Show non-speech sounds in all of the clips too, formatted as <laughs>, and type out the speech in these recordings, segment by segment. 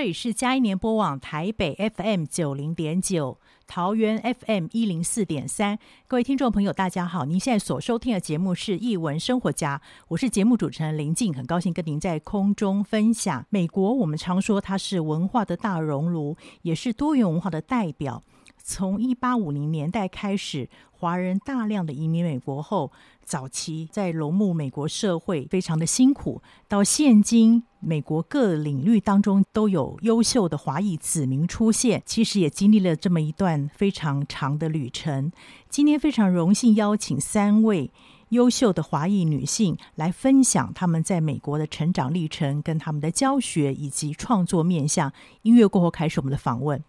这里是佳音联播网台北 FM 九零点九，桃园 FM 一零四点三。各位听众朋友，大家好！您现在所收听的节目是《译文生活家》，我是节目主持人林静，很高兴跟您在空中分享。美国，我们常说它是文化的大熔炉，也是多元文化的代表。从一八五零年代开始，华人大量的移民美国后，早期在融入美国社会非常的辛苦。到现今，美国各领域当中都有优秀的华裔子民出现，其实也经历了这么一段非常长的旅程。今天非常荣幸邀请三位优秀的华裔女性来分享她们在美国的成长历程，跟他们的教学以及创作面向。音乐过后，开始我们的访问。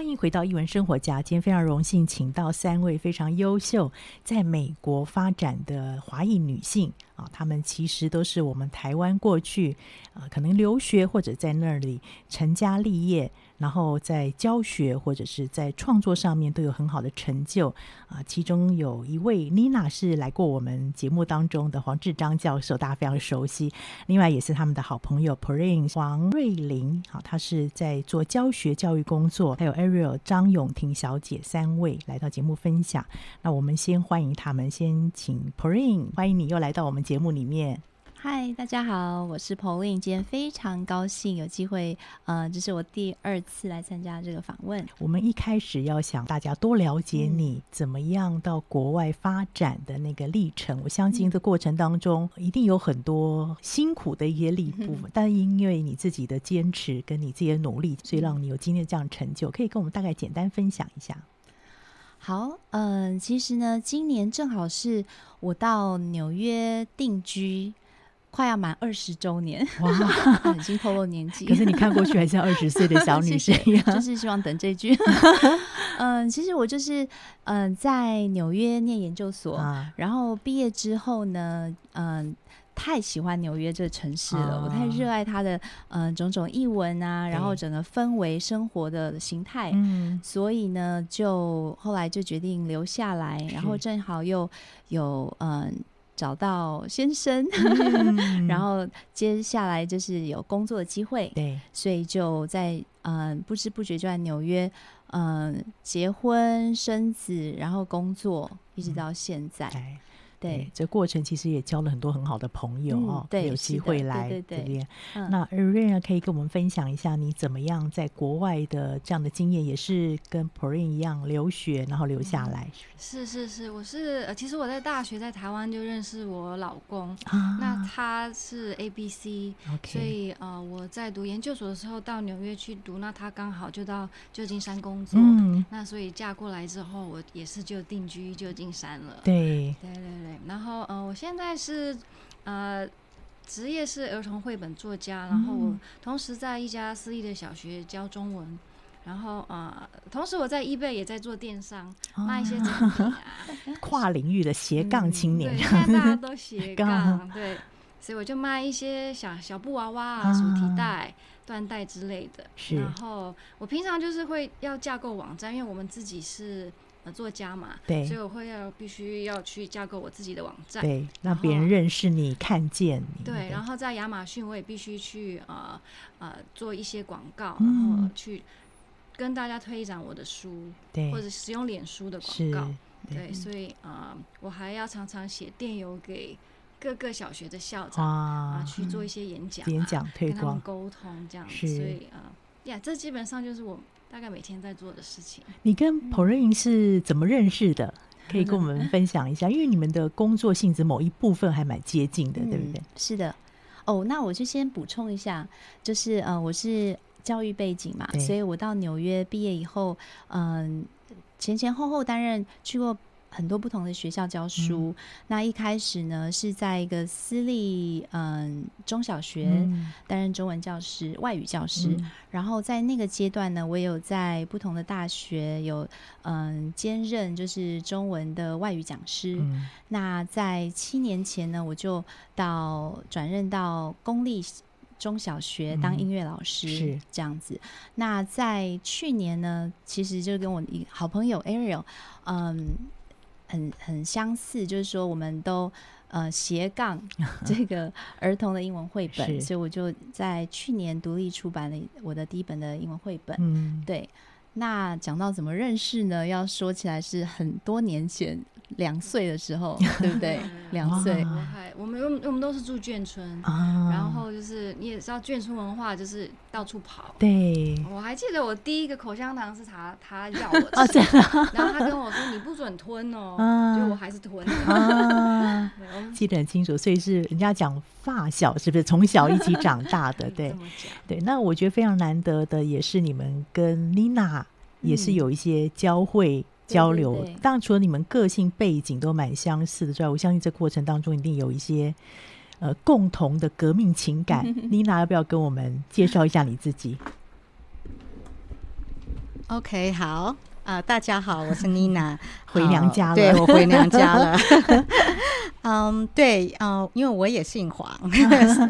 欢迎回到译文生活家。今天非常荣幸，请到三位非常优秀在美国发展的华裔女性啊，她们其实都是我们台湾过去啊，可能留学或者在那里成家立业。然后在教学或者是在创作上面都有很好的成就啊，其中有一位妮娜是来过我们节目当中的黄志章教授，大家非常熟悉。另外也是他们的好朋友 Prin 黄瑞玲，好，她是在做教学教育工作。还有 Ariel 张永婷小姐三位来到节目分享。那我们先欢迎他们，先请 Prin，欢迎你又来到我们节目里面。嗨，大家好，我是 Pauline，今天非常高兴有机会，呃，这是我第二次来参加这个访问。我们一开始要想大家多了解你、嗯、怎么样到国外发展的那个历程。我相信这过程当中一定有很多辛苦的一些历部分，<laughs> 嗯、但因为你自己的坚持跟你自己的努力，所以让你有今天这样成就。可以跟我们大概简单分享一下。好，嗯、呃，其实呢，今年正好是我到纽约定居。快要满二十周年，哇，<laughs> 已经透露年纪。可是你看过去还像二十岁的小女 <laughs> 生一样，就是希望等这句。<laughs> 嗯，其实我就是嗯，在纽约念研究所，啊、然后毕业之后呢，嗯，太喜欢纽约这个城市了，啊、我太热爱它的嗯种种译文啊，然后整个氛围、生活的形态，嗯，所以呢，就后来就决定留下来，然后正好又有嗯。找到先生，嗯、<laughs> 然后接下来就是有工作的机会，对，所以就在嗯、呃、不知不觉就在纽约嗯、呃、结婚生子，然后工作一直到现在。嗯对，这过程其实也交了很多很好的朋友哦，对，有机会来这边。那 Irene 可以跟我们分享一下你怎么样在国外的这样的经验，也是跟 Pauline 一样留学，然后留下来。是是是，我是其实我在大学在台湾就认识我老公，那他是 ABC，所以呃我在读研究所的时候到纽约去读，那他刚好就到旧金山工作，嗯那所以嫁过来之后，我也是就定居旧金山了。对对对对。然后，呃，我现在是，呃，职业是儿童绘本作家，然后我同时在一家私立的小学教中文，然后，呃，同时我在 eBay 也在做电商，哦、卖一些产品啊，<laughs> 跨领域的斜杠青年，嗯、对，现在大家 <laughs> 都斜杠，<laughs> 对，所以我就卖一些小小布娃娃啊、手提袋、缎带之类的。是，然后我平常就是会要架构网站，因为我们自己是。呃，作家嘛，对，所以我会要必须要去架构我自己的网站，对，让别人认识你，看见你。对，然后在亚马逊，我也必须去呃呃做一些广告，然后去跟大家推展我的书，对，或者使用脸书的广告，对，所以啊，我还要常常写电邮给各个小学的校长啊，去做一些演讲、演讲推广、跟他们沟通这样子，所以啊，呀，这基本上就是我。大概每天在做的事情。你跟 Pauline 是怎么认识的？可以跟我们分享一下，<laughs> 因为你们的工作性质某一部分还蛮接近的，嗯、对不对？是的。哦，那我就先补充一下，就是呃，我是教育背景嘛，所以我到纽约毕业以后，嗯、呃，前前后后担任去过。很多不同的学校教书，嗯、那一开始呢是在一个私立嗯中小学担任中文教师、外语教师，嗯、然后在那个阶段呢，我也有在不同的大学有嗯兼任就是中文的外语讲师。嗯、那在七年前呢，我就到转任到公立中小学当音乐老师，是。这样子。嗯、那在去年呢，其实就跟我一好朋友 Ariel，嗯。很很相似，就是说我们都呃斜杠 <laughs> 这个儿童的英文绘本，所以我就在去年独立出版了我的第一本的英文绘本。嗯，对。那讲到怎么认识呢？要说起来是很多年前。两岁的时候，<laughs> 对不对？两岁，我们我们都是住眷村，然后就是你也知道眷村文化，就是到处跑。对，我还记得我第一个口香糖是他他要我吃，<laughs> 然后他跟我说你不准吞哦，就我还是吞了。<laughs> 记得很清楚，所以是人家讲发小是不是从小一起长大的？<laughs> 对，对。那我觉得非常难得的也是你们跟妮娜也是有一些交汇。交流，对对对，当然除了你们个性背景都蛮相似的之外，我相信这过程当中一定有一些呃共同的革命情感。妮娜，要不要跟我们介绍一下你自己？OK，好啊，呃，大家好，我是妮娜，<laughs> 回娘家了，<laughs> 对，我回娘家了。<laughs> 嗯，对，嗯，因为我也姓黄，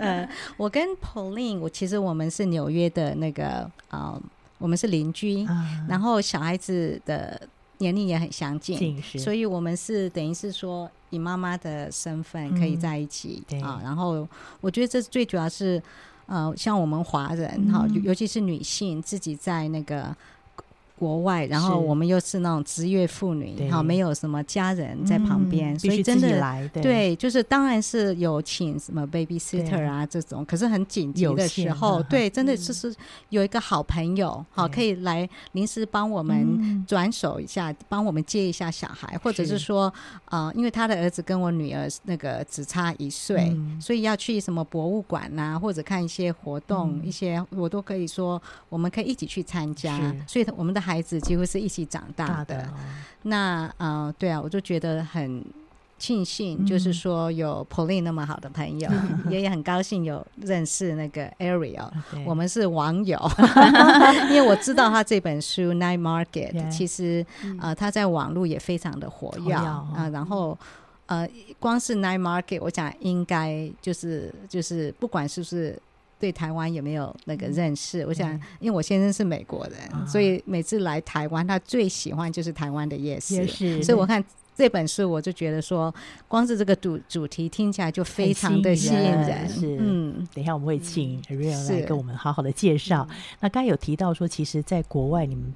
呃，我跟 Pauline，我其实我们是纽约的那个，啊，我们是邻居，嗯，然后小孩子的。年龄也很相近，所以我们是等于是说以妈妈的身份可以在一起啊。然后我觉得这最主要是，呃，像我们华人哈，尤其是女性自己在那个国外，然后我们又是那种职业妇女，好，没有什么家人在旁边，所以真的来对，就是当然是有请什么 babysitter 啊这种，可是很紧急的时候，对，真的就是有一个好朋友，好可以来临时帮我们转手一下，帮我们接一下小孩，或者是说，呃，因为他的儿子跟我女儿那个只差一岁，所以要去什么博物馆呐，或者看一些活动，一些我都可以说我们可以一起去参加，所以我们的孩子几乎是一起长大的，那呃，对啊，我就觉得很庆幸，就是说有 Pauline 那么好的朋友，<laughs> 也也很高兴有认识那个 Ariel，我们是网友，<laughs> 因为我知道他这本书 Night Market 其实呃他在网络也非常的活跃啊，然后呃光是 Night Market，我想应该就是就是不管是不是。对台湾有没有那个认识？我想，因为我先生是美国人，所以每次来台湾，他最喜欢就是台湾的夜市。所以我看这本书，我就觉得说，光是这个主主题听起来就非常的吸引人。是，嗯，等一下我们会请 Ariel 来跟我们好好的介绍。那刚才有提到说，其实在国外你们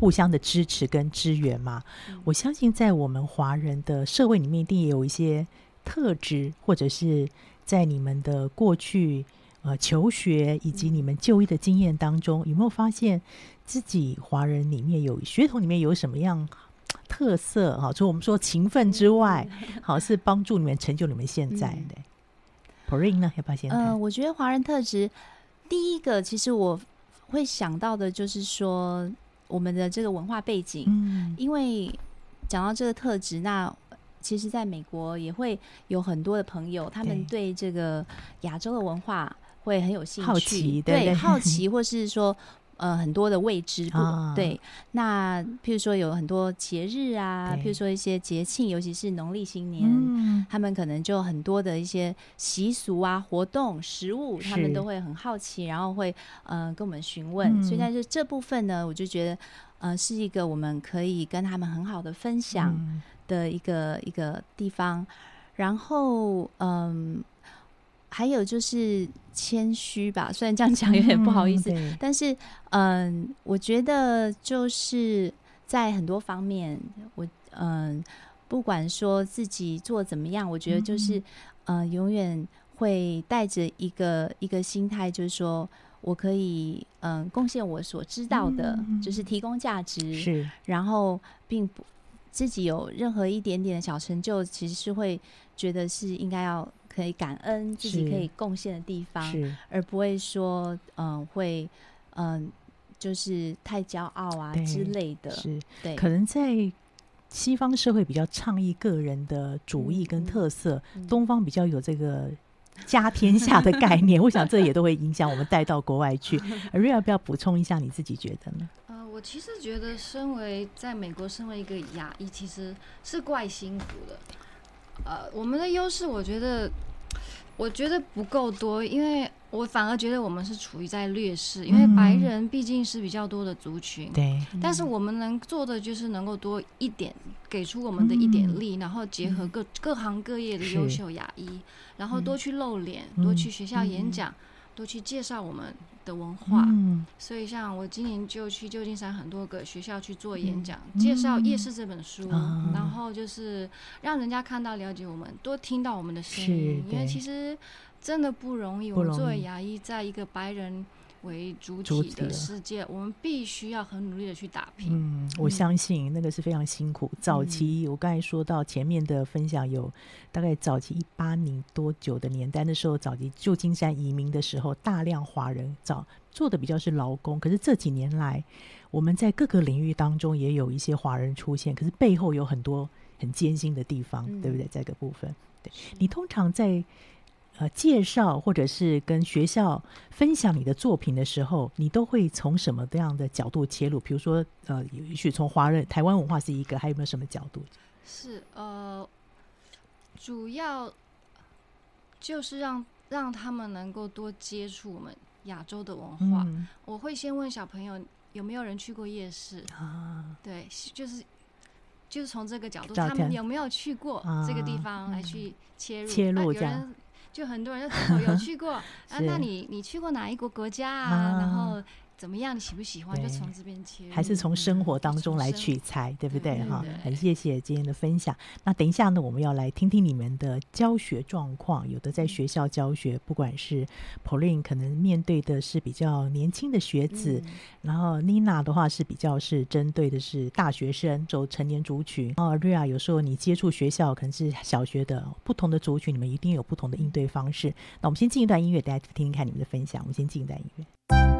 互相的支持跟支援嘛，我相信在我们华人的社会里面，一定也有一些特质，或者是在你们的过去。呃，求学以及你们就医的经验当中，有没有发现自己华人里面有血统里面有什么样特色？哈，除了我们说勤奋之外，好是帮助你们成就你们现在的。Pauline 呢，要不要先？呃，我觉得华人特质第一个，其实我会想到的就是说我们的这个文化背景，嗯，因为讲到这个特质，那。其实，在美国也会有很多的朋友，他们对这个亚洲的文化会很有兴趣，好奇对，对好奇，或是说呃很多的未知不、哦、对。那譬如说有很多节日啊，譬如说一些节庆，尤其是农历新年，嗯、他们可能就很多的一些习俗啊、活动、食物，他们都会很好奇，然后会呃跟我们询问。嗯、所以在这这部分呢，我就觉得呃是一个我们可以跟他们很好的分享。嗯。的一个一个地方，然后嗯，还有就是谦虚吧，虽然这样讲有点不好意思，嗯、但是嗯，我觉得就是在很多方面，我嗯，不管说自己做怎么样，我觉得就是嗯，嗯，永远会带着一个一个心态，就是说我可以嗯，贡献我所知道的，嗯、就是提供价值，是，然后并不。自己有任何一点点的小成就，其实是会觉得是应该要可以感恩自己可以贡献的地方，而不会说嗯、呃、会嗯、呃、就是太骄傲啊之类的。是，对，可能在西方社会比较倡议个人的主义跟特色，嗯、东方比较有这个家天下的概念。<laughs> 我想这也都会影响我们带到国外去。<laughs> Ariel 要不要补充一下？你自己觉得呢？呃我其实觉得，身为在美国，身为一个牙医，其实是怪辛苦的。呃，我们的优势，我觉得，我觉得不够多，因为我反而觉得我们是处于在劣势，因为白人毕竟是比较多的族群。对。但是我们能做的就是能够多一点，给出我们的一点力，然后结合各各行各业的优秀牙医，然后多去露脸，多去学校演讲，多去介绍我们的文化，嗯、所以像我今年就去旧金山很多个学校去做演讲，嗯、介绍《夜市》这本书，嗯、然后就是让人家看到、了解我们，多听到我们的声音，因为其实真的不容易。我们作为牙医，在一个白人为主体的世界，我们必须要很努力的去打拼。嗯，我相信那个是非常辛苦。早期我刚才说到前面的分享，有大概早期一八年多久的年代那时候，早期旧金山移民的时候，大量华人早做的比较是劳工。可是这几年来，我们在各个领域当中也有一些华人出现，可是背后有很多很艰辛的地方，对不对？这个部分，对你通常在。呃，介绍或者是跟学校分享你的作品的时候，你都会从什么样的角度切入？比如说，呃，也许从华人、台湾文化是一个，还有没有什么角度？是呃，主要就是让让他们能够多接触我们亚洲的文化。嗯、我会先问小朋友有没有人去过夜市啊？对，就是就是从这个角度，他们有没有去过这个地方来去切入？啊嗯、切入这样。就很多人就有去过 <laughs> 啊，那你你去过哪一国国家啊？然后怎么样？你喜不喜欢？就从这边切，还是从生活当中来取材，对不对？哈，很谢谢今天的分享。那等一下呢，我们要来听听你们的教学状况。有的在学校教学，不管是 Pauline 可能面对的是比较年轻的学子，嗯、然后 Nina 的话是比较是针对的是大学生，走成年族群。然后 Ria 有时候你接触学校可能是小学的不同的族群，你们一定有不同的应对方式。那我们先进一段音乐，大家听听看你们的分享。我们先进一段音乐。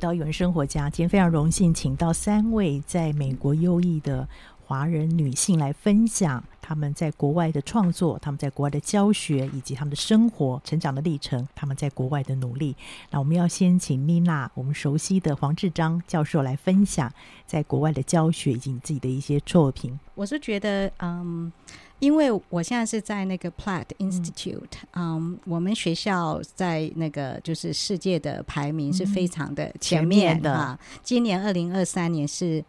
到艺文生活家，今天非常荣幸，请到三位在美国优异的华人女性来分享他们在国外的创作，他们在国外的教学，以及他们的生活成长的历程，他们在国外的努力。那我们要先请妮娜，我们熟悉的黄志章教授来分享在国外的教学以及你自己的一些作品。我是觉得，嗯。因为我现在是在那个 Platt Institute，嗯，嗯，我们学校在那个就是世界的排名是非常的前面的。啊，今年二零二三年是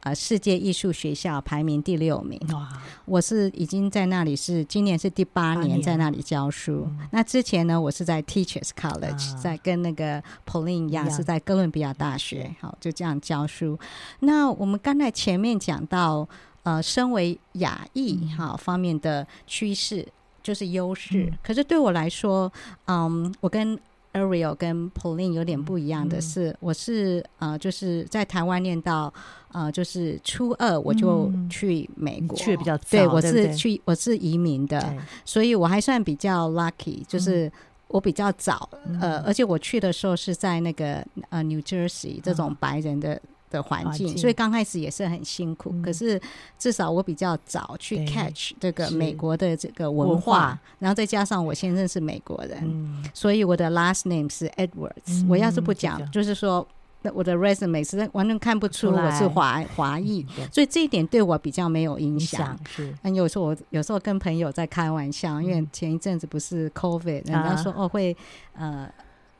呃世界艺术学校排名第六名。哇！我是已经在那里是今年是第八年在那里教书。嗯、那之前呢，我是在 Teachers College，、啊、在跟那个 Pauline 一样是在哥伦比亚大学，好就这样教书。那我们刚才前面讲到。呃，身为亚裔哈方面的趋势就是优势，嗯，可是对我来说，嗯，我跟 Ariel 跟 Pauline 有点不一样的是，嗯，我是呃，就是在台湾念到呃，就是初二我就去美国，去比较。早，对，我是去我是移民的，所以我还算比较 lucky，就是我比较早，嗯，呃，而且我去的时候是在那个呃 New Jersey 这种白人的。的环境，所以刚开始也是很辛苦，嗯。可是至少我比较早去 catch 这个美国的这个文化，然后再加上我先生是美国人，嗯，所以我的 last name 是 Edwards，嗯。我要是不讲，就是说我的 resume 是完全看不出我是华华裔，所以这一点对我比较没有影响。是，嗯，有时候我有时候跟朋友在开玩笑，因为前一阵子不是 COVID，人家说哦会呃，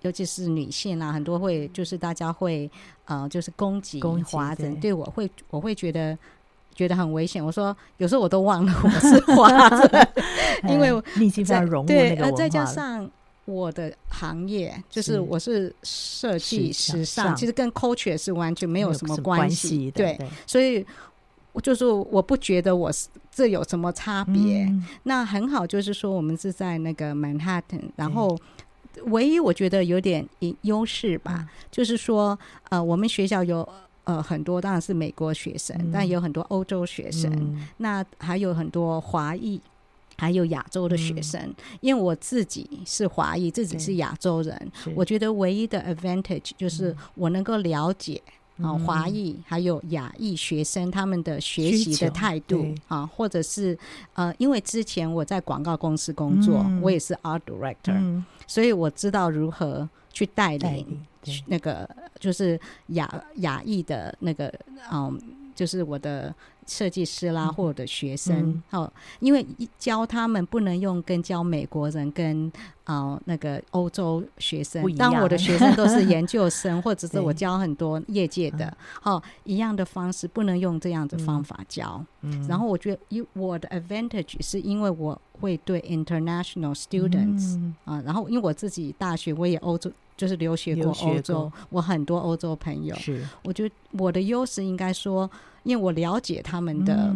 尤其是女性啊，很多会就是大家会呃就是攻击华人，对我会我会觉得觉得很危险。我说有时候我都忘了我是华人，<laughs> 因为你已经在融入那个文化了。再加上。我的行业就是我是设计时尚，其实跟 culture 是完全没有什么关系。对，所以就是我不觉得我是这有什么差别。嗯、那很好，就是说我们是在那个 Manhattan，然后唯一我觉得有点优势吧，嗯、就是说呃，我们学校有呃很多当然是美国学生，嗯、但有很多欧洲学生，嗯、那还有很多华裔。还有亚洲的学生，嗯、因为我自己是华裔，自己是亚洲人，我觉得唯一的 advantage 就是我能够了解啊华裔还有亚裔学生他们的学习的态度啊，或者是呃，因为之前我在广告公司工作，嗯、我也是 art director，、嗯、所以我知道如何去带领那个就是亚亚裔的那个嗯，就是我的。设计师啦，或者学生，哦、嗯，因为教他们不能用跟教美国人跟啊、呃、那个欧洲学生，当我的学生都是研究生，<laughs> 或者是我教很多业界的，哦，一样的方式不能用这样的方法教。嗯、然后我觉得，因我的 advantage 是因为我会对 international students 啊、然后因为我自己大学我也欧洲就是留学过欧洲，我很多欧洲朋友，是，我觉得我的优势应该说。因为我了解他们的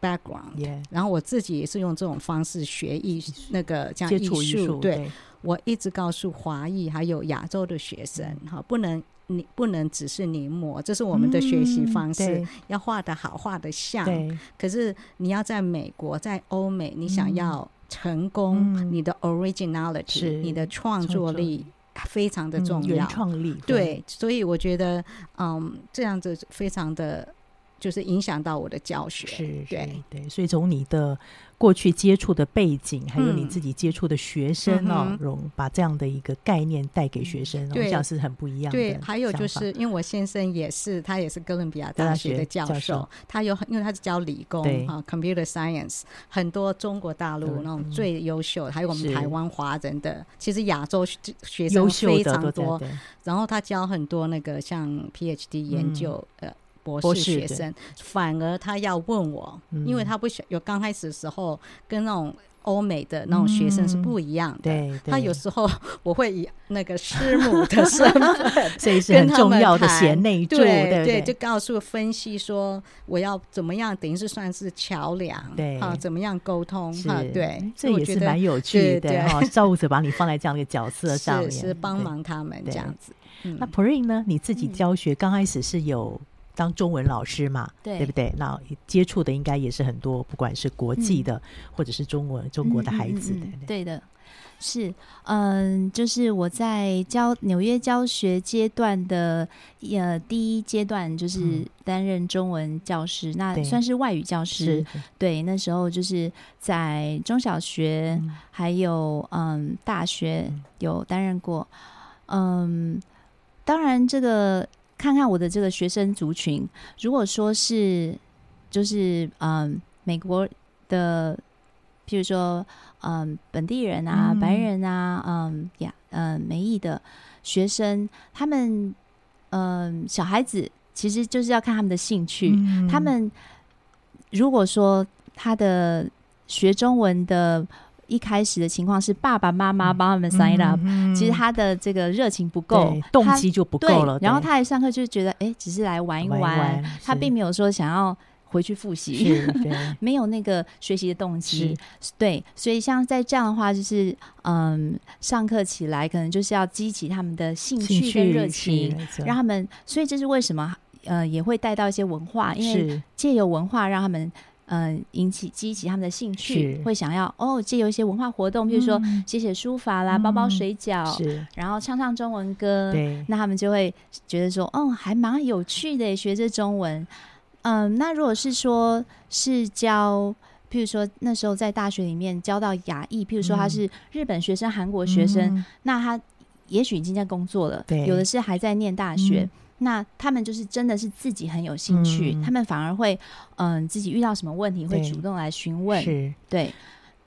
background. 然后我自己也是用这种方式学艺术，那个这样艺术。对，对。我一直告诉华裔还有亚洲的学生，哈、嗯，不能你不能只是临摹，这是我们的学习方式，嗯、要画得好，画得像。可是你要在美国，在欧美，你想要成功，嗯、你的 originality，你的创作。力非常的重要。嗯、原创力对，对，所以我觉得，嗯，这样子非常的。就是影响到我的教学，是，对对，所以从你的过去接触的背景，还有你自己接触的学生哦，容、嗯、把这样的一个概念带给学生，我想是很不一样的。对，还有就是因为我先生也是，他也是哥伦比亚大学的教授，教授他有很，因为他是教理工啊，computer science，很多中国大陆那种最优秀的，嗯、还有我们台湾华人的，其实亚洲学生非常多。然后他教很多那个像 PhD 研究呃。嗯博士学生，反而他要问我，嗯、因为他不想有刚开始的时候跟那种欧美的那种学生是不一样的。嗯、对，对，他有时候我会以那个师母的身份，<laughs> 这是很重要的贤内助，对对，对，对，就告诉分析说我要怎么样，等于是算是桥梁，对啊，怎么样沟通哈、啊，对，这也是蛮有趣的哈。照顾者把你放在这样的一个角色上面，是帮忙他们这样子。嗯、那 Perrine 呢？你自己教学刚开始是有。当中文老师嘛，对，对不对？那接触的应该也是很多，不管是国际的，嗯、或者是中文中国的孩子。嗯嗯嗯、对的，是，嗯，就是我在教纽约教学阶段的，呃，第一阶段就是担任中文教师，嗯、那算是外语教师。对，那时候就是在中小学，嗯、还有嗯大学有担任过。嗯，当然这个。看看我的这个学生族群，如果说是就是嗯美国的，譬如说嗯本地人啊、嗯、白人啊、嗯呀嗯美裔的学生，他们嗯小孩子其实就是要看他们的兴趣。嗯、他们如果说他的学中文的。一开始的情况是爸爸妈妈帮他们 sign up，嗯嗯、其实他的这个热情不够，动机就不够了。然后他来上课就觉得，哎、欸，只是来玩一玩，玩，一玩，他并没有说想要回去复习，<laughs> 没有那个学习的动机。对，所以像在这样的话，就是嗯，上课起来可能就是要激起他们的兴趣跟热情，让他们。所以这是为什么，呃，也会带到一些文化，因为借由文化让他们。嗯、呃，引起激起他们的兴趣，会想要哦，借由一些文化活动，比如说写写书法啦、嗯、包包水饺，然后唱唱中文歌，对，那他们就会觉得说，哦，还蛮有趣的，学这中文。嗯、呃，那如果是说是教，譬如说那时候在大学里面教到亚裔，譬如说他是日本学生、韩国学生，嗯、那他也许已经在工作了，对，有的是还在念大学。嗯那他们就是真的是自己很有兴趣，嗯、他们反而会嗯、呃、自己遇到什么问题会主动来询问，是对。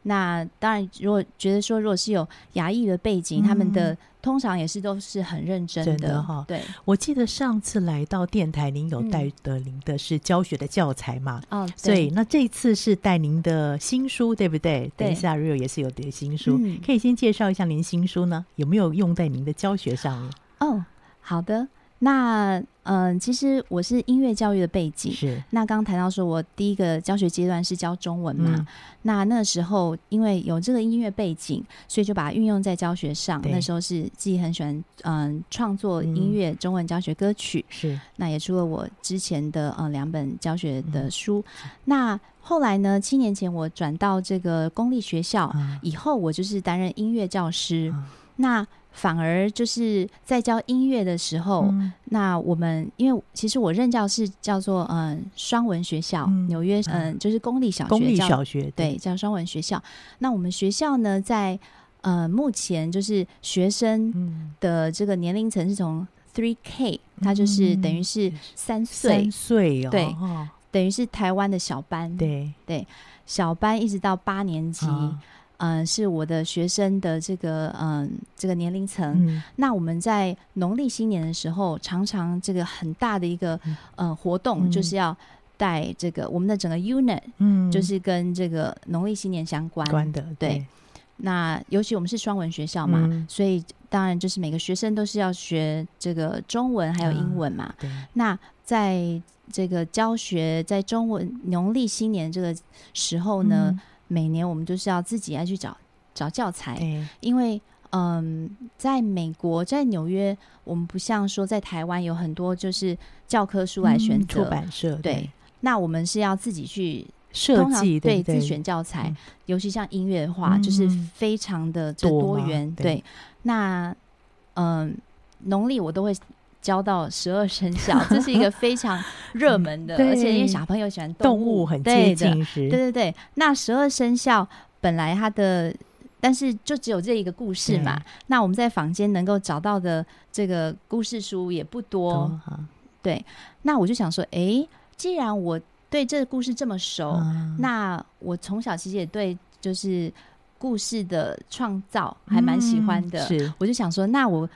那当然，如果觉得说，如果是有牙医的背景，嗯、他们的通常也是都是很认真的哈。对，我记得上次来到电台，您有带的您的是教学的教材嘛？哦、嗯，对。那这次是带您的新书，对不对？对。等一下，Rio 也是有的新书，嗯、可以先介绍一下您新书呢？有没有用在您的教学上面？哦，好的。那嗯、呃，其实我是音乐教育的背景。是。那刚刚谈到说，我第一个教学阶段是教中文嘛？嗯、那那时候因为有这个音乐背景，所以就把它运用在教学上。那时候是自己很喜欢嗯创作音乐中文教学歌曲。是、嗯。那也出了我之前的呃两本教学的书。嗯、那后来呢，七年前我转到这个公立学校、嗯、以后，我就是担任音乐教师。嗯、那反而就是在教音乐的时候，嗯、那我们因为其实我任教是叫做嗯双文学校，嗯、纽约嗯。就是公立小学，公立小学对，对叫双文学校。那我们学校呢，在呃目前就是学生的这个年龄层是从 three K，它就是等于是三岁，三岁哦，对，哦、等于是台湾的小班，对。对，小班一直到八年级。呃，是我的学生的这个嗯、呃、这个年龄层。嗯、那我们在农历新年的时候，常常这个很大的一个呃活动，就是要带这个我们的整个 unit，嗯，就是跟这个农历新年相关的。对，对那尤其我们是双文学校嘛，嗯、所以当然就是每个学生都是要学这个中文还有英文嘛。嗯、那在这个教学在中文农历新年这个时候呢？嗯每年我们都是要自己要去找找教材，因为嗯，在美国，在纽约，我们不像说在台湾有很多就是教科书来选择、嗯、出版社，对，对，那我们是要自己去设计，对，对自选教材，嗯、尤其像音乐的话，嗯、就是非常的多元，多对，那嗯，农历我都会。教到十二生肖，<laughs> 这是一个非常热门的，<laughs> 而且因为小朋友喜欢动物，很接近对，对对对。那十二生肖本来它的，但是就只有这一个故事嘛。那我们在坊间能够找到的这个故事书也不多。多对，那我就想说，哎、欸，既然我对这个故事这么熟，嗯、那我从小其实也对就是故事的创造还蛮喜欢的。嗯、是，我就想说，那我。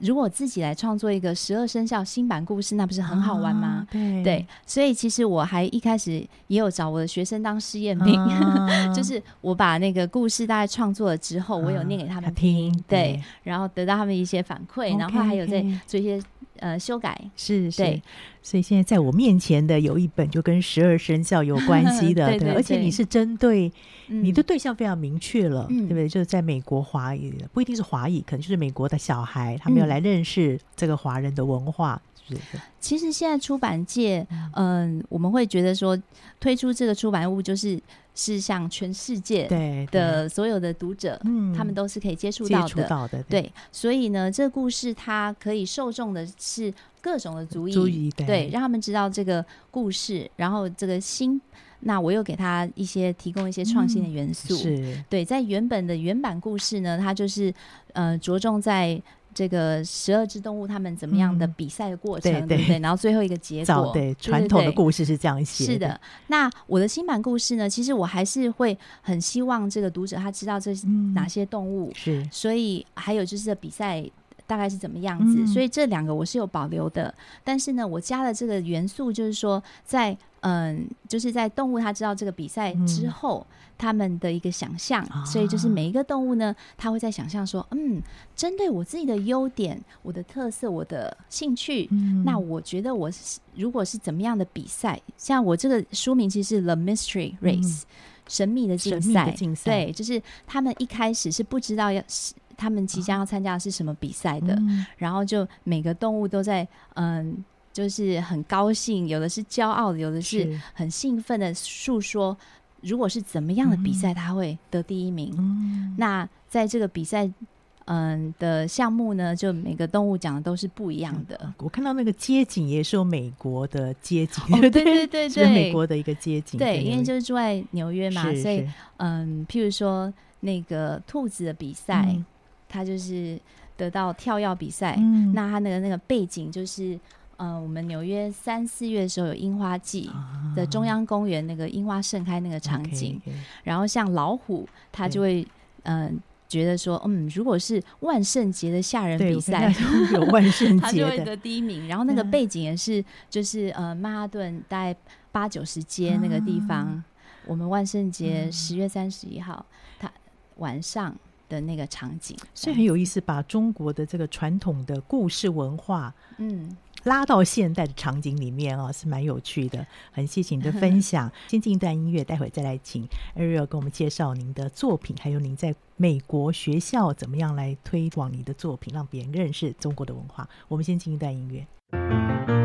如果自己来创作一个十二生肖新版故事，那不是很好玩吗？啊、对，对，所以其实我还一开始也有找我的学生当试验品，啊、<laughs> 就是我把那个故事大概创作了之后，啊、我有念给他们听，听对，对，然后得到他们一些反馈，okay, 然后还有在做一些。呃，修改是是，对所以现在在我面前的有一本就跟十二生肖有关系的，<laughs> 对，对，对，而且你是针对你的对象非常明确了，嗯、对不对？就是在美国华裔，不一定是华裔，可能就是美国的小孩，他们要来认识这个华人的文化，嗯、是不是？其实现在出版界，嗯、呃，我们会觉得说推出这个出版物就是。是向全世界的所有的读者，嗯，他们都是可以接触到的，到的，对。所以呢，这个故事它可以受众的是各种的族裔，对，对，让他们知道这个故事，然后这个新，那我又给他一些提供一些创新的元素，嗯、是对。在原本的原版故事呢，它就是呃着重在。这个十二只动物，他们怎么样的比赛的过程，嗯、对，不对？然后最后一个结果，对，传统的故事是这样写。是的，那我的新版故事呢？其实我还是会很希望这个读者他知道这是哪些动物，嗯、是。所以还有就是这比赛大概是怎么样子？嗯、所以这两个我是有保留的。但是呢，我加了这个元素，就是说在嗯，就是在动物它知道这个比赛之后。嗯他们的一个想象，所以就是每一个动物呢，它会在想象说，嗯，针对我自己的优点、我的特色、我的兴趣，嗯、那我觉得我如果是怎么样的比赛，像我这个书名其实是《The Mystery Race》，嗯、神秘的竞赛，竞赛，对，就是他们一开始是不知道要，他们即将要参加的是什么比赛的，嗯、然后就每个动物都在，嗯，就是很高兴，有的是骄傲的，有的是很兴奋的诉说。如果是怎么样的比赛，他会得第一名。嗯、那在这个比赛，嗯的项目呢，就每个动物讲的都是不一样的。嗯、我看到那个街景也是有美国的街景，哦、对对对 <laughs> 对，是美国的一个街景。对，因为就是住在纽约嘛，所以嗯，譬如说那个兔子的比赛，嗯、它就是得到跳跃比赛，嗯、那它那个那个背景就是。呃，我们纽约三四月的时候有樱花季的中央公园那个樱花盛开那个场景，啊、然后像老虎，它就会嗯、呃、觉得说，嗯，如果是万圣节的吓人比赛，有万圣节他就会得第一名。然后那个背景也是，就是呃曼哈顿大概八九十街那个地方，啊、我们万圣节十月三十一号，他晚上。的那个场景，所以很有意思，把中国的这个传统的故事文化，嗯，拉到现代的场景里面啊，是蛮有趣的。很谢谢你的分 <laughs> 享。先进一段音乐，待会再来请 Ariel 给我们介绍您的作品，还有您在美国学校怎么样来推广你的作品，让别人认识中国的文化。我们先进一段音乐。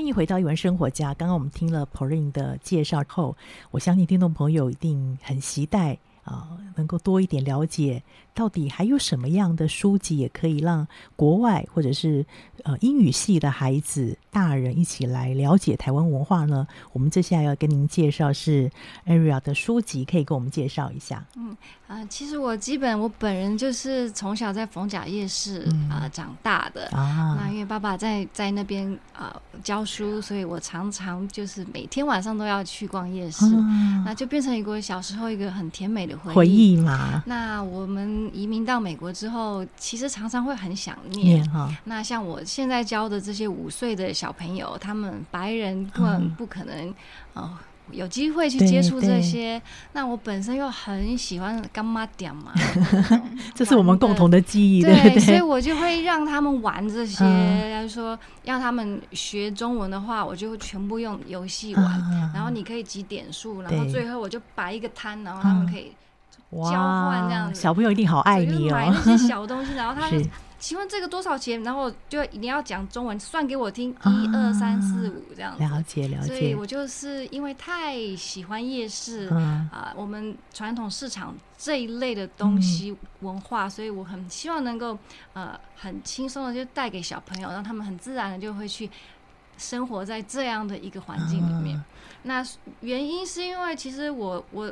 欢迎回到一文生活家。刚刚我们听了 Porin 的介绍后，我相信听众朋友一定很期待、能够多一点了解。到底还有什么样的书籍也可以让国外或者是呃英语系的孩子、大人一起来了解台湾文化呢？我们接下来要跟您介绍是 Aria 的书籍，可以跟我们介绍一下。嗯啊、呃，其实我基本我本人就是从小在逢甲夜市啊、嗯呃、长大的啊。那因为爸爸在在那边啊、呃、教书，所以我常常就是每天晚上都要去逛夜市，啊、那就变成一个小时候一个很甜美的回忆，回忆嘛。那我们。移民到美国之后，其实常常会很想念。Yeah, 那像我现在教的这些五岁的小朋友，他们白人根本不可能、有机会去接触这些。那我本身又很喜欢干妈点嘛，<laughs> 这是我们共同的记忆。对，对，对，所以我就会让他们玩这些。要、嗯、说要他们学中文的话，我就全部用游戏玩、嗯。然后你可以积点数，然后最后我就摆一个摊，然后他们可以。交换这样子，小朋友一定好爱你哦。买那些小东西，然后他就 <laughs> 请问这个多少钱？然后就一定要讲中文，算给我听，一二三四五这样子。了解了解。所以我就是因为太喜欢夜市啊、我们传统市场这一类的东西文化，嗯、所以我很希望能够呃很轻松的就带给小朋友，让他们很自然的就会去生活在这样的一个环境里面。嗯、那原因是因为其实我我。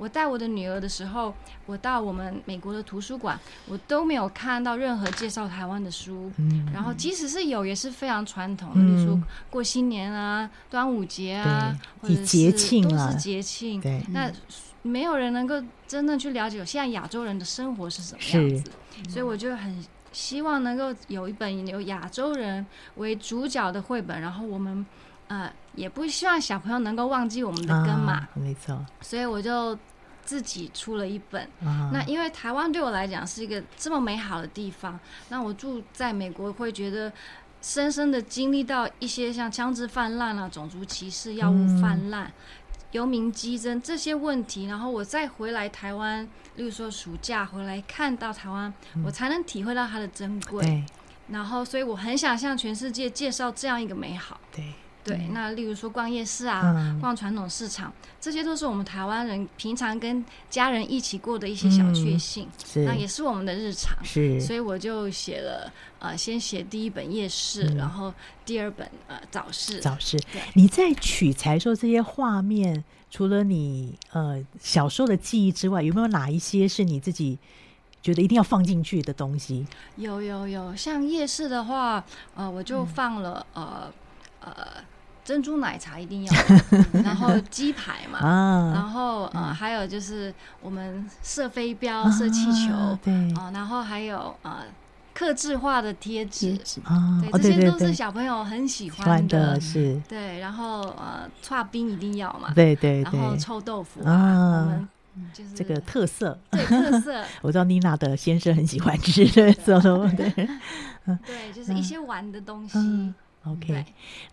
我带我的女儿的时候，我到我们美国的图书馆，我都没有看到任何介绍台湾的书。嗯，然后即使是有，也是非常传统的，比如说过新年啊、端午节啊，或者是节庆啊，都是节庆。对，那没有人能够真正去了解现在亚洲人的生活是什么样子，所以我就很希望能够有一本有亚洲人为主角的绘本，然后我们。呃，也不希望小朋友能够忘记我们的根嘛，哦、没错。所以我就自己出了一本。哦、那因为台湾对我来讲是一个这么美好的地方，那我住在美国会觉得深深的经历到一些像枪支泛滥啊、种族歧视、药物泛滥、游、嗯、民激增这些问题，然后我再回来台湾，例如说暑假回来看到台湾、嗯，我才能体会到它的珍贵。然后，所以我很想向全世界介绍这样一个美好。对。对，那例如说逛夜市啊，嗯、逛传统市场，这些都是我们台湾人平常跟家人一起过的一些小确幸，嗯、那也是我们的日常。是，所以我就写了，呃，先写第一本夜市，嗯、然后第二本呃早市。早市，你在取材说这些画面，除了你呃小时候的记忆之外，有没有哪一些是你自己觉得一定要放进去的东西？有有有，像夜市的话，呃，我就放了、嗯、呃。呃，珍珠奶茶一定要，<laughs> 然后鸡排嘛，啊、然后呃，还有就是我们射飞镖、射气球，啊、对、呃，然后还有呃，刻制化的贴纸，啊，对，这些都是小朋友很喜欢的，是，对，然后呃，剉冰一定要嘛，对对，对，然后臭豆腐啊，啊。我们就是这个特色，对特色，<laughs> 我知道妮娜的先生很喜欢吃的，<laughs> 对，对，对，就是一些玩的东西。嗯 OK，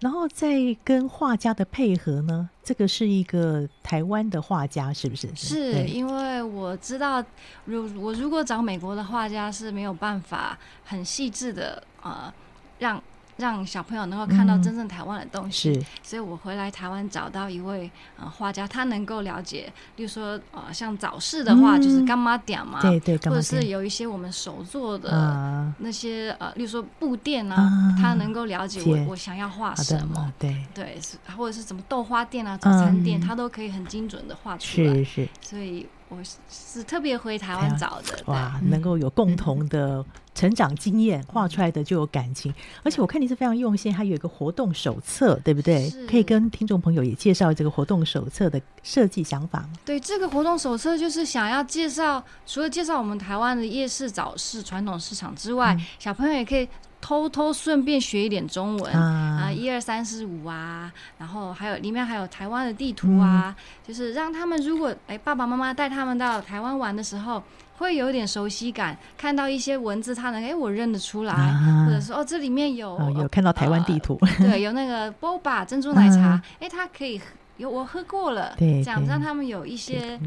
然后再跟画家的配合呢？这个是一个台湾的画家，是不是？是因为我知道，如我如果找美国的画家是没有办法很细致的呃让。让小朋友能够看到真正台湾的东西，所以我回来台湾找到一位呃画家，他能够了解，例如说呃像早市的话，嗯、就是干妈点嘛，对对，或者是有一些我们手做的那些、嗯、呃，例如说布店啊，嗯、他能够了解我我想要画什么，对。对，或者是什么豆花店啊、早餐店，他、嗯、都可以很精准的画出来，是是，所以。我是特别回台湾找的，哇，能够有共同的成长经验，画、嗯、出来的就有感情。而且我看你是非常用心，还有一个活动手册，对不对？可以跟听众朋友也介绍这个活动手册的设计想法吗？对，这个活动手册就是想要介绍，除了介绍我们台湾的夜市、早市、传统市场之外，嗯、小朋友也可以。偷偷顺便学一点中文。啊，一二三四五啊，然后还有里面还有台湾的地图啊，嗯、就是让他们如果哎爸爸妈妈带他们到台湾玩的时候，会有点熟悉感，看到一些文字，他能哎我认得出来，啊、或者说哦这里面有、哦、有看到台湾地图，呃、对，<laughs> 有那个 Boba 珍珠奶茶，哎、啊，他可以有我喝过了，对，这样让他们有一些。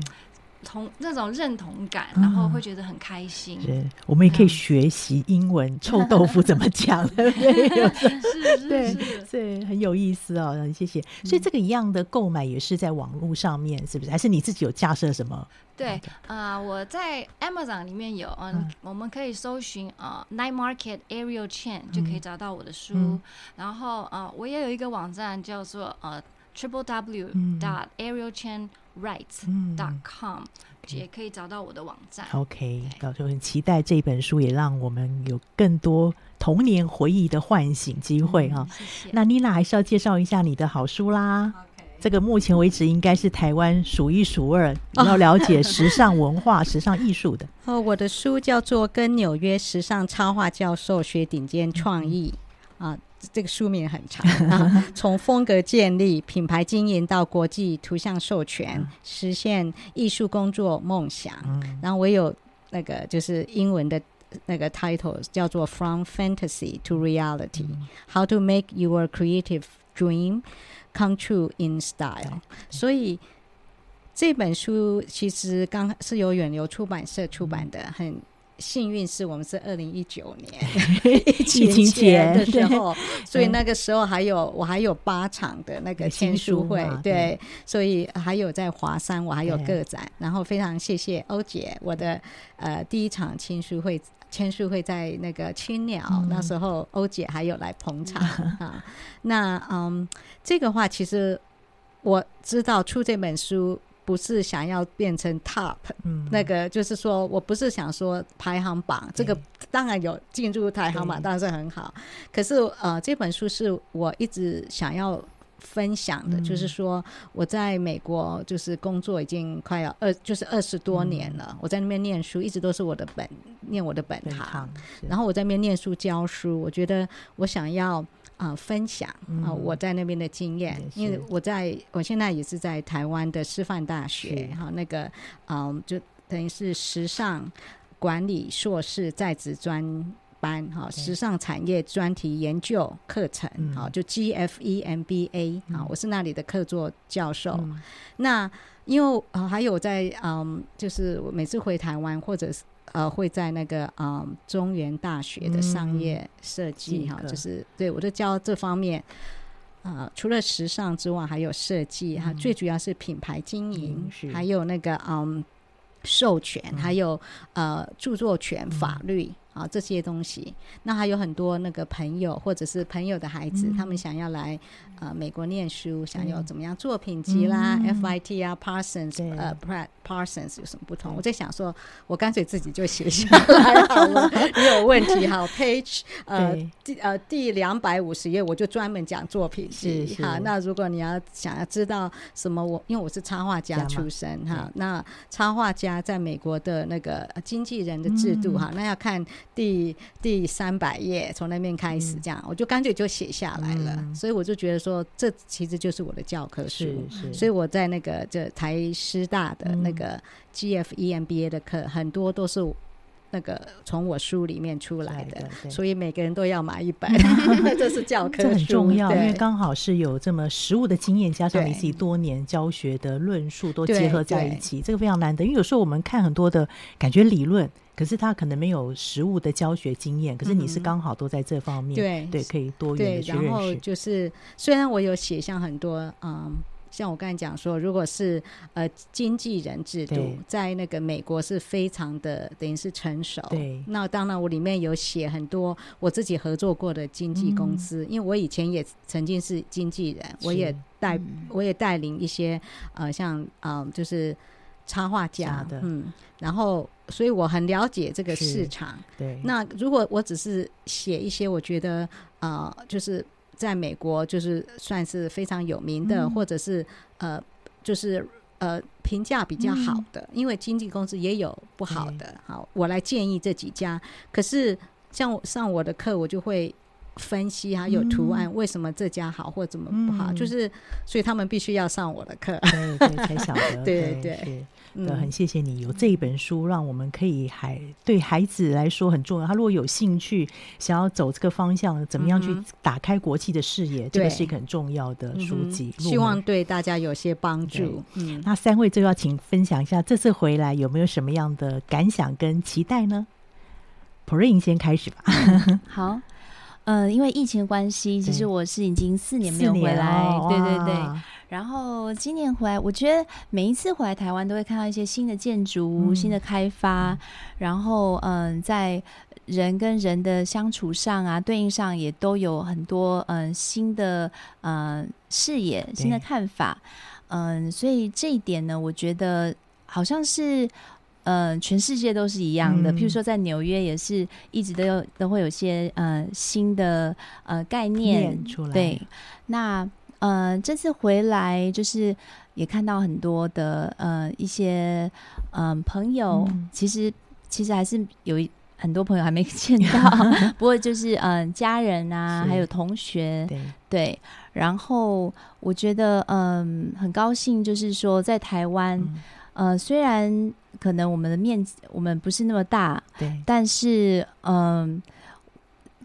同那种认同感，然后会觉得很开心。嗯、是，我们也可以学习英文 <laughs> 臭豆腐怎么讲，<laughs> 对不对？是是对对，很有意思哦。谢谢。所以这个一样的购买也是在网络上面，是不是？还是你自己有架设什么？对啊、呃，我在 Amazon 里面有，嗯，嗯我们可以搜寻啊、呃、Night Market Ariel Chain 就可以找到我的书。嗯、然后啊、呃，我也有一个网站叫做呃 Triple W dot Ariel Chen Writes dot com，也可以找到我的网站。OK，那就很期待这本书，也让我们有更多童年回忆的唤醒机会哈、嗯。谢谢。那妮娜还是要介绍一下你的好书啦。这个目前为止应该是台湾数一数二 <laughs> 你要了解时尚文化、时尚艺术的。哦，我的书叫做《跟纽约时尚插画教授学顶尖创意》啊，这个书名很长啊。从风格建立、品牌经营到国际图像授权，实现艺术工作梦想。然后我有那个就是英文的那个 title 叫做《From Fantasy to Reality: How to Make Your Creative Dream》。Come true in style，所以这本书其实刚是由远流出版社出版的，很幸运是我们是二零一九年 <laughs> 疫情前的时候，所以那个时候还有我还有八场的那个签书会，对，所以还有在华山我还有个展，然后非常谢谢欧姐，我的呃第一场签书会。签书会在那个青鸟，嗯、那时候欧姐还有来捧场啊。那嗯，这个话其实我知道出这本书不是想要变成 top，嗯，那个就是说我不是想说排行榜，这个当然有进入排行榜当然是很好，可是呃这本书是我一直想要。分享的就是说，我在美国就是工作已经快要二，就是二十多年了。我在那边念书，一直都是我的本，念我的本行。然后我在那边念书教书，我觉得我想要啊分享啊我在那边的经验，因为我在我现在也是在台湾的师范大学哈，那个嗯，就等于是时尚管理硕士在职专。班哈，时尚产业专题研究课程，好，就 GFE MBA 啊，我是那里的客座教授。嗯、那因为啊，还有在嗯，就是我每次回台湾，或者是呃，会在那个嗯中原大学的商业设计哈，就是对我就教这方面啊、呃，除了时尚之外，还有设计哈，最主要是品牌经营，嗯、还有那个嗯授权，嗯、还有呃著作权法律。嗯啊，这些东西，那还有很多那个朋友或者是朋友的孩子，嗯、他们想要来呃美国念书，想要怎么样作品集啦、嗯、FIT 啊，Parsons 呃 Parsons 有什么不同？我在想说，我干脆自己就写下 <laughs> 来好了，你有问题。哈，Page <laughs> 呃第呃第两百五十页，我就专门讲作品集。哈，那如果你要想要知道什么，我因为我是插画家出身哈，那插画家在美国的那个经纪人的制度哈、嗯，那要看。第第三百页，从那边开始，这样、嗯、我就干脆就写下来了、嗯。所以我就觉得说，这其实就是我的教科书。所以我在那个这台师大的那个 GFE MBA 的课、嗯，很多都是那个从我书里面出来的。所以每个人都要买一本，<laughs> 这是教科书，这很重要。因为刚好是有这么实物的经验，加上你自己多年教学的论述都结合在一起，这个非常难得。因为有时候我们看很多的感觉理论。可是他可能没有实物的教学经验，可是你是刚好都在这方面，对、嗯、对，可以多元的去认识。然后就是，虽然我有写像很多，嗯，像我刚才讲说，如果是呃经纪人制度，在那个美国是非常的等于是成熟。对，那当然我里面有写很多我自己合作过的经纪公司，嗯，因为我以前也曾经是经纪人，我也带、嗯、我也带领一些呃像嗯就是。插画家的，嗯，然后，所以我很了解这个市场。对，那如果我只是写一些，我觉得啊、呃，就是在美国就是算是非常有名的，嗯、或者是呃，就是呃评价比较好的，嗯、因为经纪公司也有不好的。好，我来建议这几家。可是像我上我的课，我就会。分析还有图案，为什么这家好或怎么不好？嗯、就是所以他们必须要上我的课，对对才晓得。对 <laughs> 对对，嗯，很谢谢你有这一本书，让我们可以还对孩子来说很重要。他如果有兴趣想要走这个方向，怎么样去打开国际的视野，这个是一个很重要的书籍。希望对大家有些帮助。嗯，那三位就要请分享一下这次回来有没有什么样的感想跟期待呢？普瑞莹先开始吧。<laughs> 好。呃，因为疫情的关系，其实我是已经四年没有回来，对对对。然后今年回来，我觉得每一次回来台湾，都会看到一些新的建筑、嗯、新的开发。然后，嗯、呃，在人跟人的相处上啊，对应上也都有很多嗯、呃、新的嗯视野、新的看法。嗯、呃，所以这一点呢，我觉得好像是。呃，全世界都是一样的。嗯、譬如说，在纽约也是一直都有都会有些呃新的呃概念出来。对，那呃这次回来就是也看到很多的呃一些嗯、呃、朋友，嗯、其实其实还是有一很多朋友还没 <laughs> 见到，不过就是嗯、呃、家人啊，还有同学，对，对。然后我觉得嗯、呃、很高兴，就是说在台湾。嗯呃，虽然可能我们的面积我们不是那么大，对，但是嗯，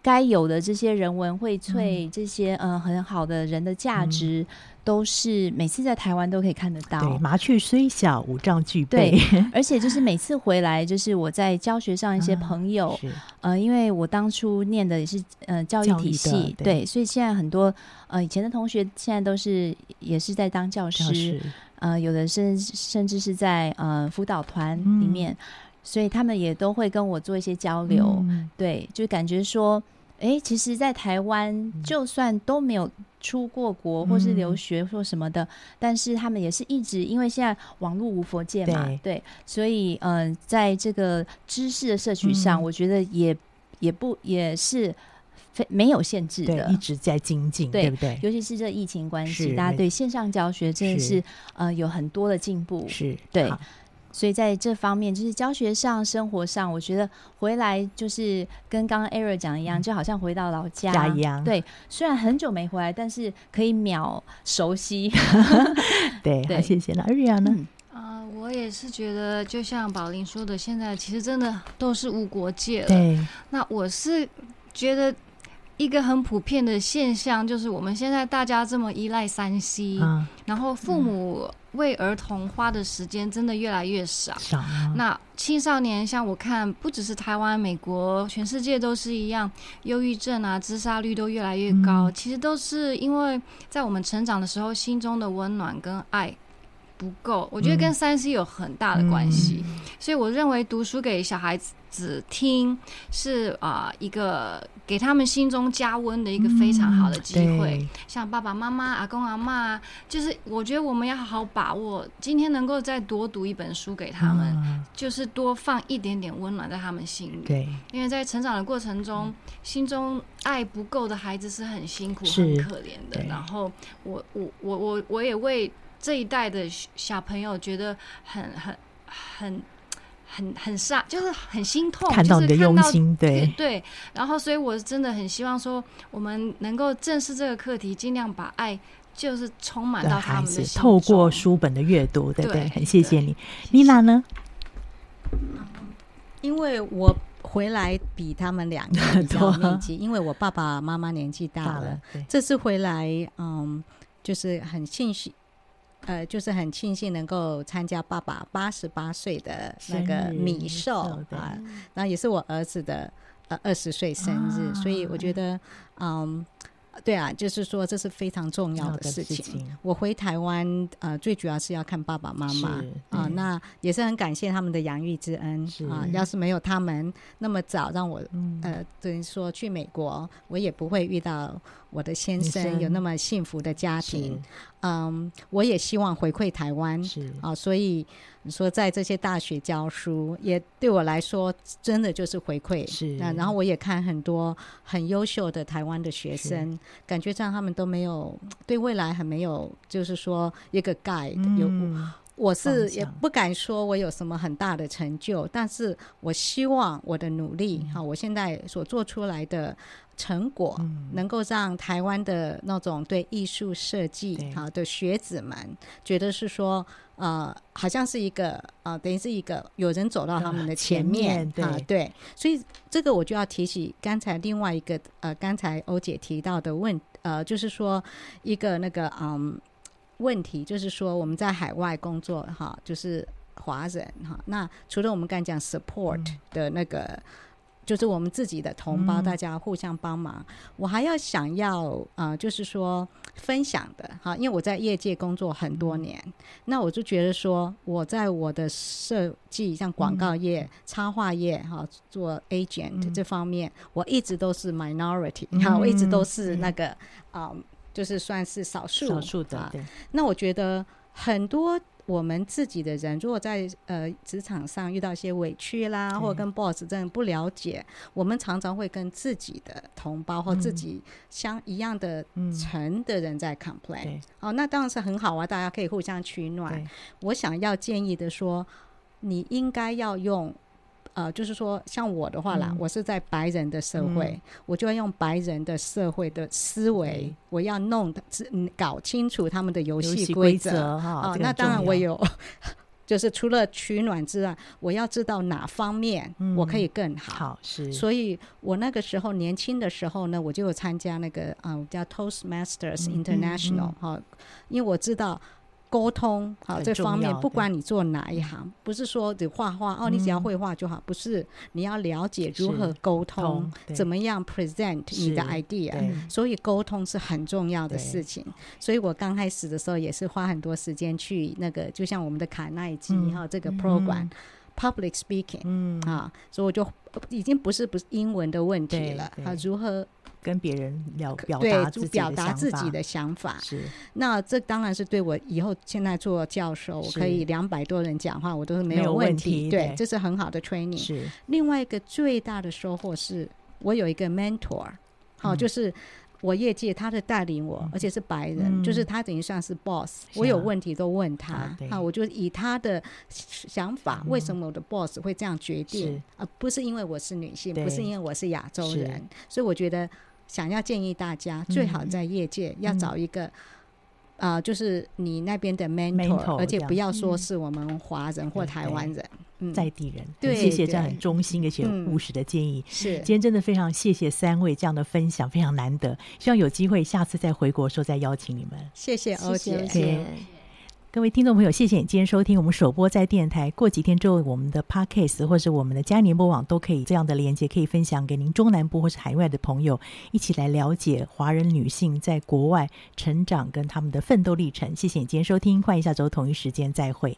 该有的这些人文荟萃，嗯、这些嗯很好的人的价值，嗯、都是每次在台湾都可以看得到。对，麻雀虽小，五脏俱备。对，<laughs> 而且就是每次回来，就是我在教学上一些朋友，嗯、呃，因为我当初念的也是呃教育体系，对，对，所以现在很多呃以前的同学现在都是也是在当教师。教呃，有的甚甚至是在呃辅导团里面，嗯、所以他们也都会跟我做一些交流，嗯、对，就感觉说，哎、欸，其实，在台湾就算都没有出过国或是留学或什么的，嗯、但是他们也是一直因为现在网络无佛界嘛，对，对，所以嗯、呃，在这个知识的摄取上，嗯、我觉得也也不也是。非没有限制的，一直在精进，对，对不对？尤其是这疫情关系，大家对线上教学真的是，是呃有很多的进步，是对。所以在这方面，就是教学上、生活上，我觉得回来就是跟刚刚 Ariel 讲一样，嗯、就好像回到老家一样。对，虽然很久没回来，但是可以秒熟悉。<laughs> 对，<laughs> 对，好，谢谢。那 Ariel 呢？啊、呃，我也是觉得，就像宝玲说的，现在其实真的都是无国界了。对，那我是觉得。一个很普遍的现象就是，我们现在大家这么依赖三 C，嗯，然后父母为儿童花的时间真的越来越少。少。那青少年，像我看，不只是台湾、美国，全世界都是一样，忧郁症啊、自杀率都越来越高。其实都是因为在我们成长的时候，心中的温暖跟爱不够。我觉得跟三 C 有很大的关系。所以我认为读书给小孩子。听是啊、呃，一个给他们心中加温的一个非常好的机会。嗯、像爸爸妈妈、阿公阿嬷，就是我觉得我们要好好把握今天能够再多读一本书给他们，嗯、就是多放一点点温暖在他们心里。对，因为在成长的过程中，嗯、心中爱不够的孩子是很辛苦、很可怜的。然后我我我我我也为这一代的小朋友觉得很很很。很很 sad，就是很心痛，看到你的用心，对 <laughs> 对。然后，所以我真的很希望说，我们能够正视这个课题，尽量把爱就是充满到他们的心。透过书本的阅读，对不对？对，很谢谢你，妮娜呢？因为我回来比他们两个多 <laughs> 年纪，因为我爸爸妈妈年纪大了，大了，这次回来，嗯，就是很庆幸。呃，就是很庆幸能够参加爸爸八十八岁的那个米寿啊，然后也是我儿子的呃二十岁生日，啊、所以我觉得，嗯。对啊，就是说这是非常重要的事情。事情我回台湾，呃，最主要是要看爸爸妈妈啊，那也是很感谢他们的养育之恩啊。要是没有他们那么早让我，嗯、呃，等于说去美国，我也不会遇到我的先生有那么幸福的家庭。嗯，我也希望回馈台湾是啊，所以。你说在这些大学教书，也对我来说真的就是回馈。是，那然后我也看很多很优秀的台湾的学生，感觉上他们都没有对未来很没有，就是说一个 guide、嗯、有我是也不敢说我有什么很大的成就，但是我希望我的努力哈、嗯，我现在所做出来的成果，能够让台湾的那种对艺术设计好的学子们觉得是说，呃，好像是一个啊、呃，等于是一个有人走到他们的前面，前面啊，对，所以这个我就要提起刚才另外一个呃，刚才欧姐提到的问，呃，就是说一个那个嗯。问题就是说，我们在海外工作哈，就是华人哈。那除了我们刚才讲 support 的那个，嗯、就是我们自己的同胞，大家互相帮忙。嗯、我还要想要啊、呃，就是说分享的哈，因为我在业界工作很多年，嗯、那我就觉得说，我在我的设计，像广告业、嗯、插画业哈，做 agent 这方面，嗯、我一直都是 minority，哈、嗯，我一直都是那个啊。嗯就是算是少数，少数的。啊。那我觉得很多我们自己的人，如果在呃职场上遇到一些委屈啦，或者跟 boss 真的不了解，我们常常会跟自己的同胞或自己相一样的层的人在 complain。哦，那当然是很好啊，大家可以互相取暖。我想要建议的说，你应该要用。呃，就是说，像我的话啦，嗯、我是在白人的社会，嗯、我就要用白人的社会的思维，嗯、我要弄的，搞清楚他们的游戏规则哈。哦，那当然我有，<laughs> 就是除了取暖之外，我要知道哪方面我可以更好。嗯、好是，所以我那个时候年轻的时候呢，我就有参加那个嗯、呃、叫 Toastmasters International 哈、嗯嗯嗯，因为我知道。沟通好，这方面不管你做哪一行，不是说只画画哦，你只要会画就好，不是你要了解如何沟通，怎么样 present 你的 idea，所以沟通是很重要的事情。所以我刚开始的时候也是花很多时间去那个，就像我们的卡耐基哈这个 program public speaking，嗯。啊，所以我就已经不是不是英文的问题了啊，如何？跟别人聊表达自己表达自己的想法是，那这当然是对我以后现在做教授，我可以两百多人讲话，我都是没有问题。对，这是很好的 training。是另外一个最大的收获是，我有一个 mentor，好，就是我业界他的带领我，而且是白人，就是他等于算是 boss，我有问题都问他，啊，我就以他的想法，为什么我的 boss 会这样决定，而不是因为我是女性，不是因为我是亚洲人，所以我觉得。想要建议大家，最好在业界要找一个，啊、就是你那边的 mentor，而且不要说是我们华人或台湾人，嗯，在地人。对，谢谢这样很忠心而且务实的建议。是，今天真的非常谢谢三位这样的分享，非常难得。希望有机会下次再回国时候再邀请你们。谢谢欧姐。谢谢各位听众朋友，谢谢你今天收听我们首播在电台。过几天之后，我们的 Podcast 或是我们的佳音联播网都可以这样的连接，可以分享给您中南部或是海外的朋友，一起来了解华人女性在国外成长跟他们的奋斗历程。谢谢你今天收听，欢迎下周同一时间再会。